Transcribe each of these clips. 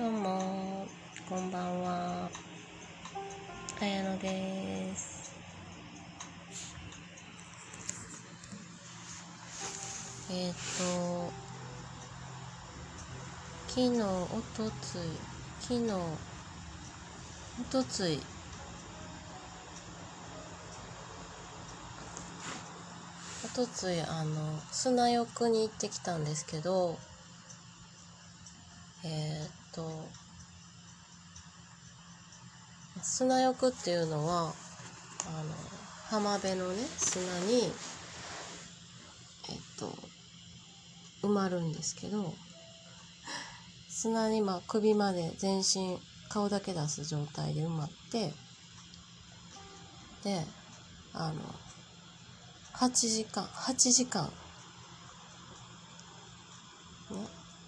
どうも、こんばんは。綾野です。えっ、と、昨日、おとつい、昨日、おとつい、おとつい、あの、砂浴に行ってきたんですけど、えーと砂浴っていうのはあの浜辺のね砂にえっと埋まるんですけど砂にまあ首まで全身顔だけ出す状態で埋まってであの8時間8時間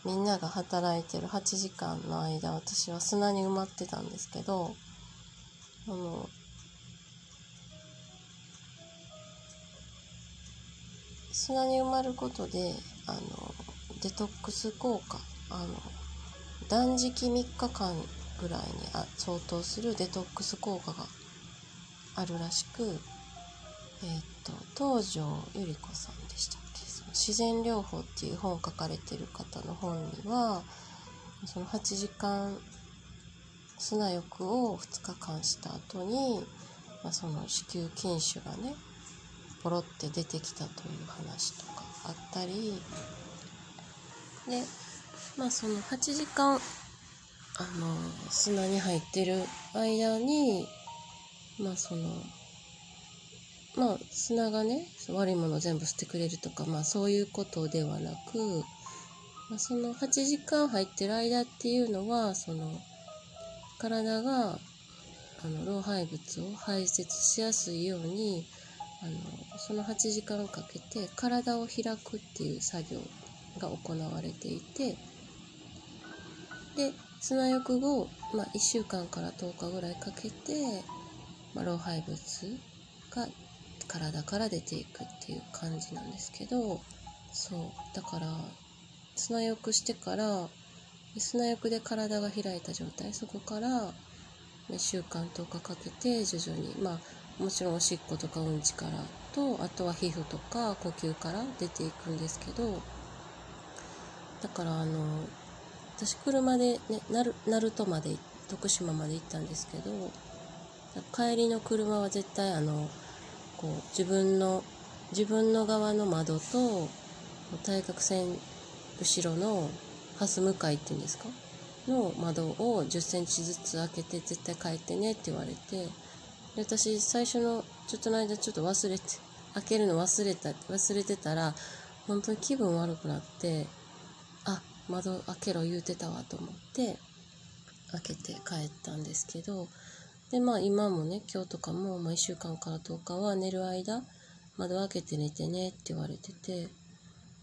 みんなが働いてる8時間の間私は砂に埋まってたんですけどあの砂に埋まることであのデトックス効果あの断食3日間ぐらいにあ相当するデトックス効果があるらしく、えーっと東條百合子さんでした。自然療法っていう本を書かれてる方の本にはその8時間砂浴を2日間した後に、まあ、その子宮筋腫がねポロって出てきたという話とかあったりでまあその8時間あの砂に入ってる間にまあそのまあ砂がね悪いものを全部捨てくれるとかまあそういうことではなく、まあ、その8時間入ってる間っていうのはその体があの老廃物を排泄しやすいようにあのその8時間かけて体を開くっていう作業が行われていてで砂浴後、まあ、1週間から10日ぐらいかけて、まあ、老廃物が体から出ていくっていう感じなんですけどそうだから砂浴してから砂浴で体が開いた状態そこから1週間10日かけて徐々にまあもちろんおしっことかうんちからとあとは皮膚とか呼吸から出ていくんですけどだからあの私車で、ね、鳴門まで徳島まで行ったんですけど帰りの車は絶対あのこう自分の自分の側の窓と対角線後ろのハス向かいっていうんですか？の窓を10センチずつ開けて絶対帰ってねって言われてで私最初のちょっとの間ちょっと忘れて開けるの忘れた忘れてたら本当に気分悪くなってあ窓開けろ言うてたわと思って開けて帰ったんですけどでまあ今もね今日とかも、まあ、1週間から10日は寝る間窓開けて寝てねって言われてて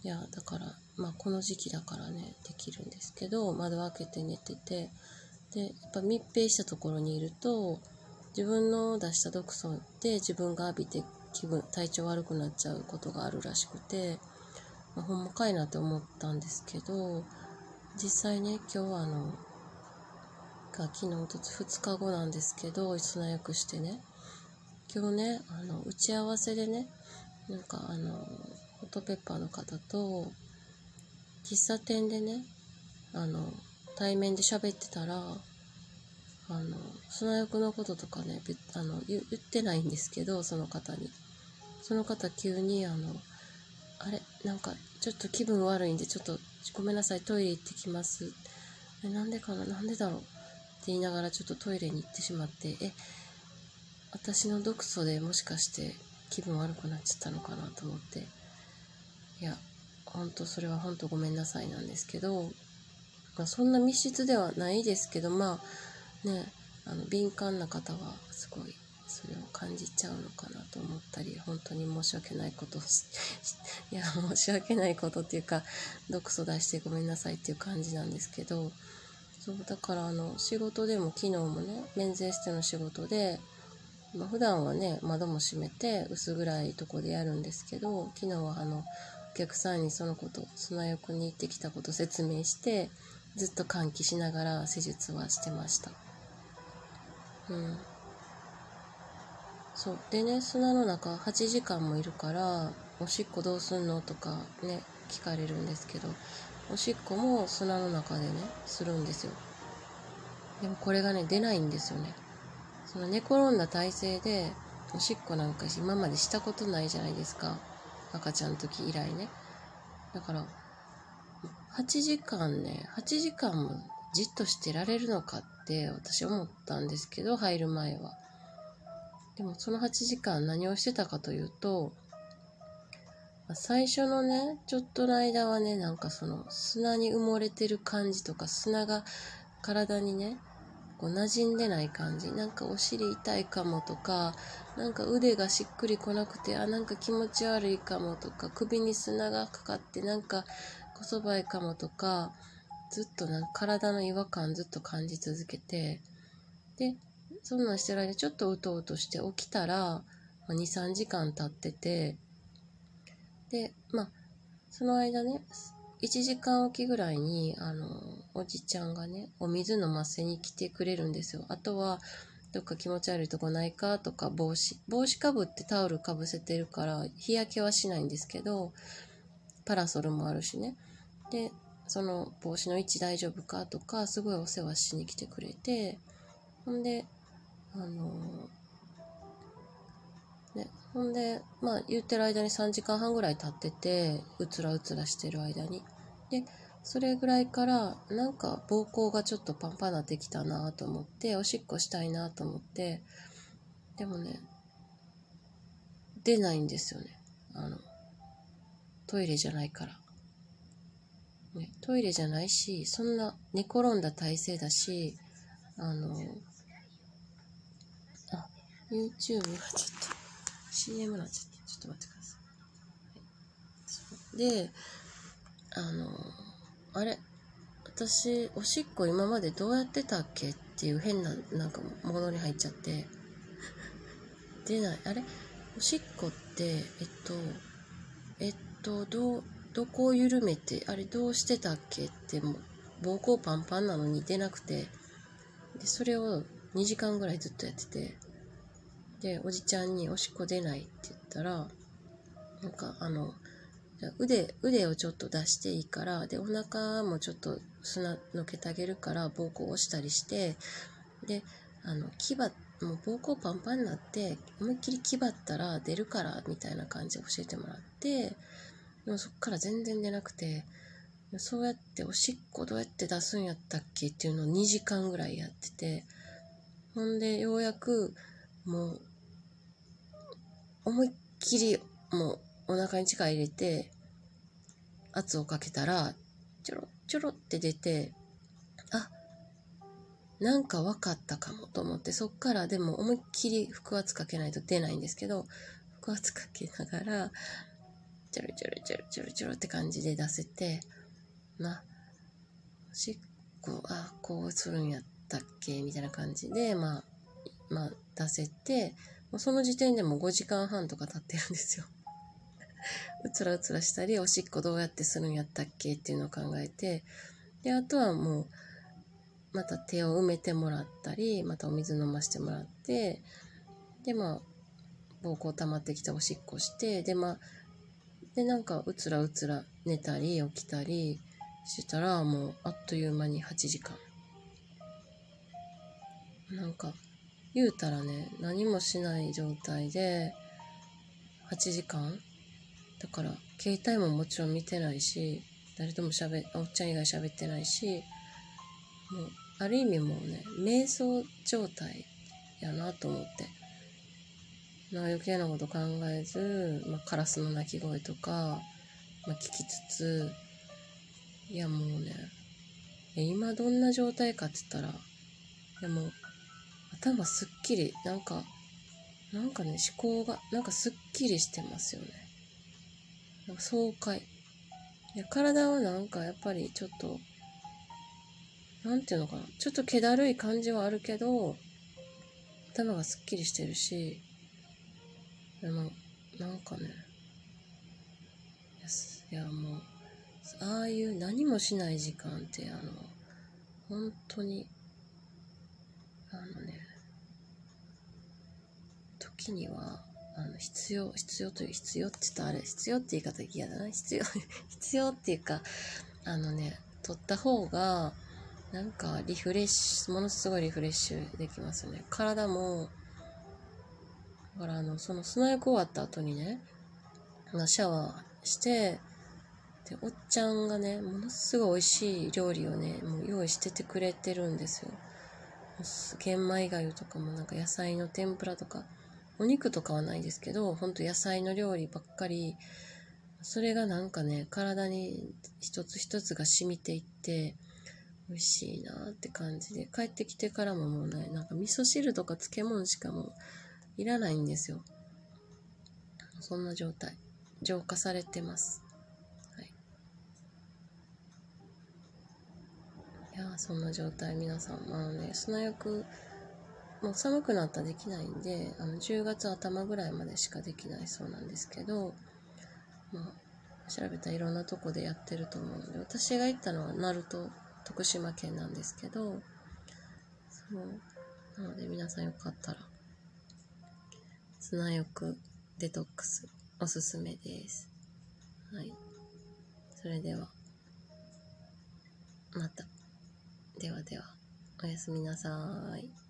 いやだからまあこの時期だからねできるんですけど窓開けて寝ててでやっぱ密閉したところにいると自分の出した毒素で自分が浴びて気分体調悪くなっちゃうことがあるらしくて、まあ、ほんまかいなって思ったんですけど実際ね今日はあのが昨日と2日後なんですけど砂浴してね。今日ねあの打ち合わせでねなんかあのホットペッパーの方と喫茶店でねあの対面で喋ってたらあの砂浴のこととかねあの言ってないんですけどその方に。その方急にあのあれなんかちょっと気分悪いんでちょっとごめんなさいトイレ行ってきます。なんでかななんでだろう。言いながらちょっとトイレに行ってしまってえ私の毒素でもしかして気分悪くなっちゃったのかなと思って。いや本当それは本当ごめんなさいなんですけど、まあ、そんな密室ではないですけどまあねあの敏感な方はすごいそれを感じちゃうのかなと思ったり本当に申し訳ないことをいや申し訳ないことっていうか毒素出してごめんなさいっていう感じなんですけどそうだからあの仕事でも昨日もね免税しての仕事で、まあ、普段はね窓も閉めて薄暗いとこでやるんですけど昨日はあのお客さんにそのこと砂浴に行ってきたこと説明してずっと換気しながら施術はしてました。うん。そう。でね砂の中8時間もいるからおしっこどうすんのとかね聞かれるんですけどおしっこも砂の中でねするんですよ。でもこれがね出ないんですよね。その寝転んだ体勢でおしっこなんか今までしたことないじゃないですか。赤ちゃんの時以来ね。だから8時間ね8時間もじっとしてられるのかって私思ったんですけど入る前は。でもその8時間何をしてたかというと最初のねちょっとの間はねなんかその砂に埋もれてる感じとか砂が体にねこう馴染んでない感じなんかお尻痛いかもとかなんか腕がしっくりこなくてあなんか気持ち悪いかもとか首に砂がかかってなんかこそばいかもとかずっとなんか体の違和感ずっと感じ続けてでそんなんしてる間ちょっとうとうとして起きたら23時間経っててでまあその間ね1時間おきぐらいに、あの、おじちゃんがね、お水飲ませに来てくれるんですよ。あとは、どっか気持ち悪いとこないかとか、帽子。帽子かぶってタオルかぶせてるから、日焼けはしないんですけど、パラソルもあるしね。で、その帽子の位置大丈夫かとか、すごいお世話しに来てくれて、ほんで、あのね、ほんで、まあ言ってる間に3時間半ぐらい経ってて、うつらうつらしてる間に。で、それぐらいから、なんか膀胱がちょっとパンパンなってきたなと思って、おしっこしたいなと思って、でもね、出ないんですよね。あの、トイレじゃないから。ね、トイレじゃないし、そんな寝転んだ体勢だし、あの、あ、YouTube がちょっと、CM なんちゃって、ちょっと待ってください。で、あの、あれ、私、おしっこ今までどうやってたっけ？っていう変な、なんか、ものに入っちゃって、出ない。あれ？おしっこって、えっと、えっと、どう、どこを緩めて、あれどうしてたっけ？ってもう膀胱パンパンなのに出なくて、で、それを2時間ぐらいずっとやってて、で、おじちゃんにおしっこ出ないって言ったら、なんかあの、腕、腕をちょっと出していいから、で、お腹もちょっと砂のけてあげるから、膀胱を押したりして、で、あの、牙、もう膀胱パンパンになって、思いっきり気張ったら出るから、みたいな感じで教えてもらって、でもそっから全然出なくて、そうやっておしっこどうやって出すんやったっけっていうのを2時間ぐらいやってて、ほんでようやくもう思いっきりもうお腹に力入れて圧をかけたらちょろちょろって出てあなんか分かったかもと思ってそっからでも思いっきり腹圧かけないと出ないんですけど腹圧かけながらちょろちょろちょろちょろちょろって感じで出せてまあおしっこあこうするんやったっけみたいな感じでまあまあ出せてその時点でも5時間半とか経ってるんですよ。うつらうつらしたり、おしっこどうやってするんやったっけっていうのを考えて、で、あとはもう、また手を埋めてもらったり、またお水飲ませてもらって、で、まあ、膀胱溜まってきたおしっこして、で、まあ、で、なんか、うつらうつら寝たり起きたりしてたら、もう、あっという間に8時間。なんか、言うたらね、何もしない状態で、8時間だから、携帯ももちろん見てないし、誰とも喋、おっちゃん以外喋ってないし、もう、ある意味もうね、瞑想状態やなと思って。まあ余計なこと考えず、まあ、カラスの鳴き声とか、まあ、聞きつつ、いやもうね、今どんな状態かって言ったら、いやもう頭すっきり、なんか、なんかね、思考が、なんかすっきりしてますよね。なんか爽快。いや、体はなんかやっぱりちょっと、なんていうのかな。ちょっと気だるい感じはあるけど、頭がすっきりしてるし、でも、なんかね、いや、もう、ああいう何もしない時間って、あの、本当に、あのね、時には、あの、必要、必要という、必要って言ったらあれ、必要って言い方嫌だな。必要、必要っていうか、あのね、取った方が、なんかリフレッシュ、ものすごいリフレッシュできますよね。体も、だからあの、その砂浴終わった後にね、シャワーして、で、おっちゃんがね、ものすごい美味しい料理をね、もう用意しててくれてるんですよ。玄米粥とかもなんか野菜の天ぷらとか、お肉とかはないですけど、ほんと野菜の料理ばっかり、それがなんかね、体に一つ一つが染みていって、美味しいなって感じで、帰ってきてからももうね、なんか味噌汁とか漬物しかもういらないんですよ。そんな状態。浄化されてます。はい。いやそんな状態皆さん、あのね、砂浴、もう寒くなったらできないんで、あの、10月頭ぐらいまでしかできないそうなんですけど、まあ、調べたらいろんなとこでやってると思うんで、私が行ったのは鳴門、徳島県なんですけど、そう。なので皆さんよかったら、砂浴デトックスおすすめです。はい。それでは、また。ではでは、おやすみなさい。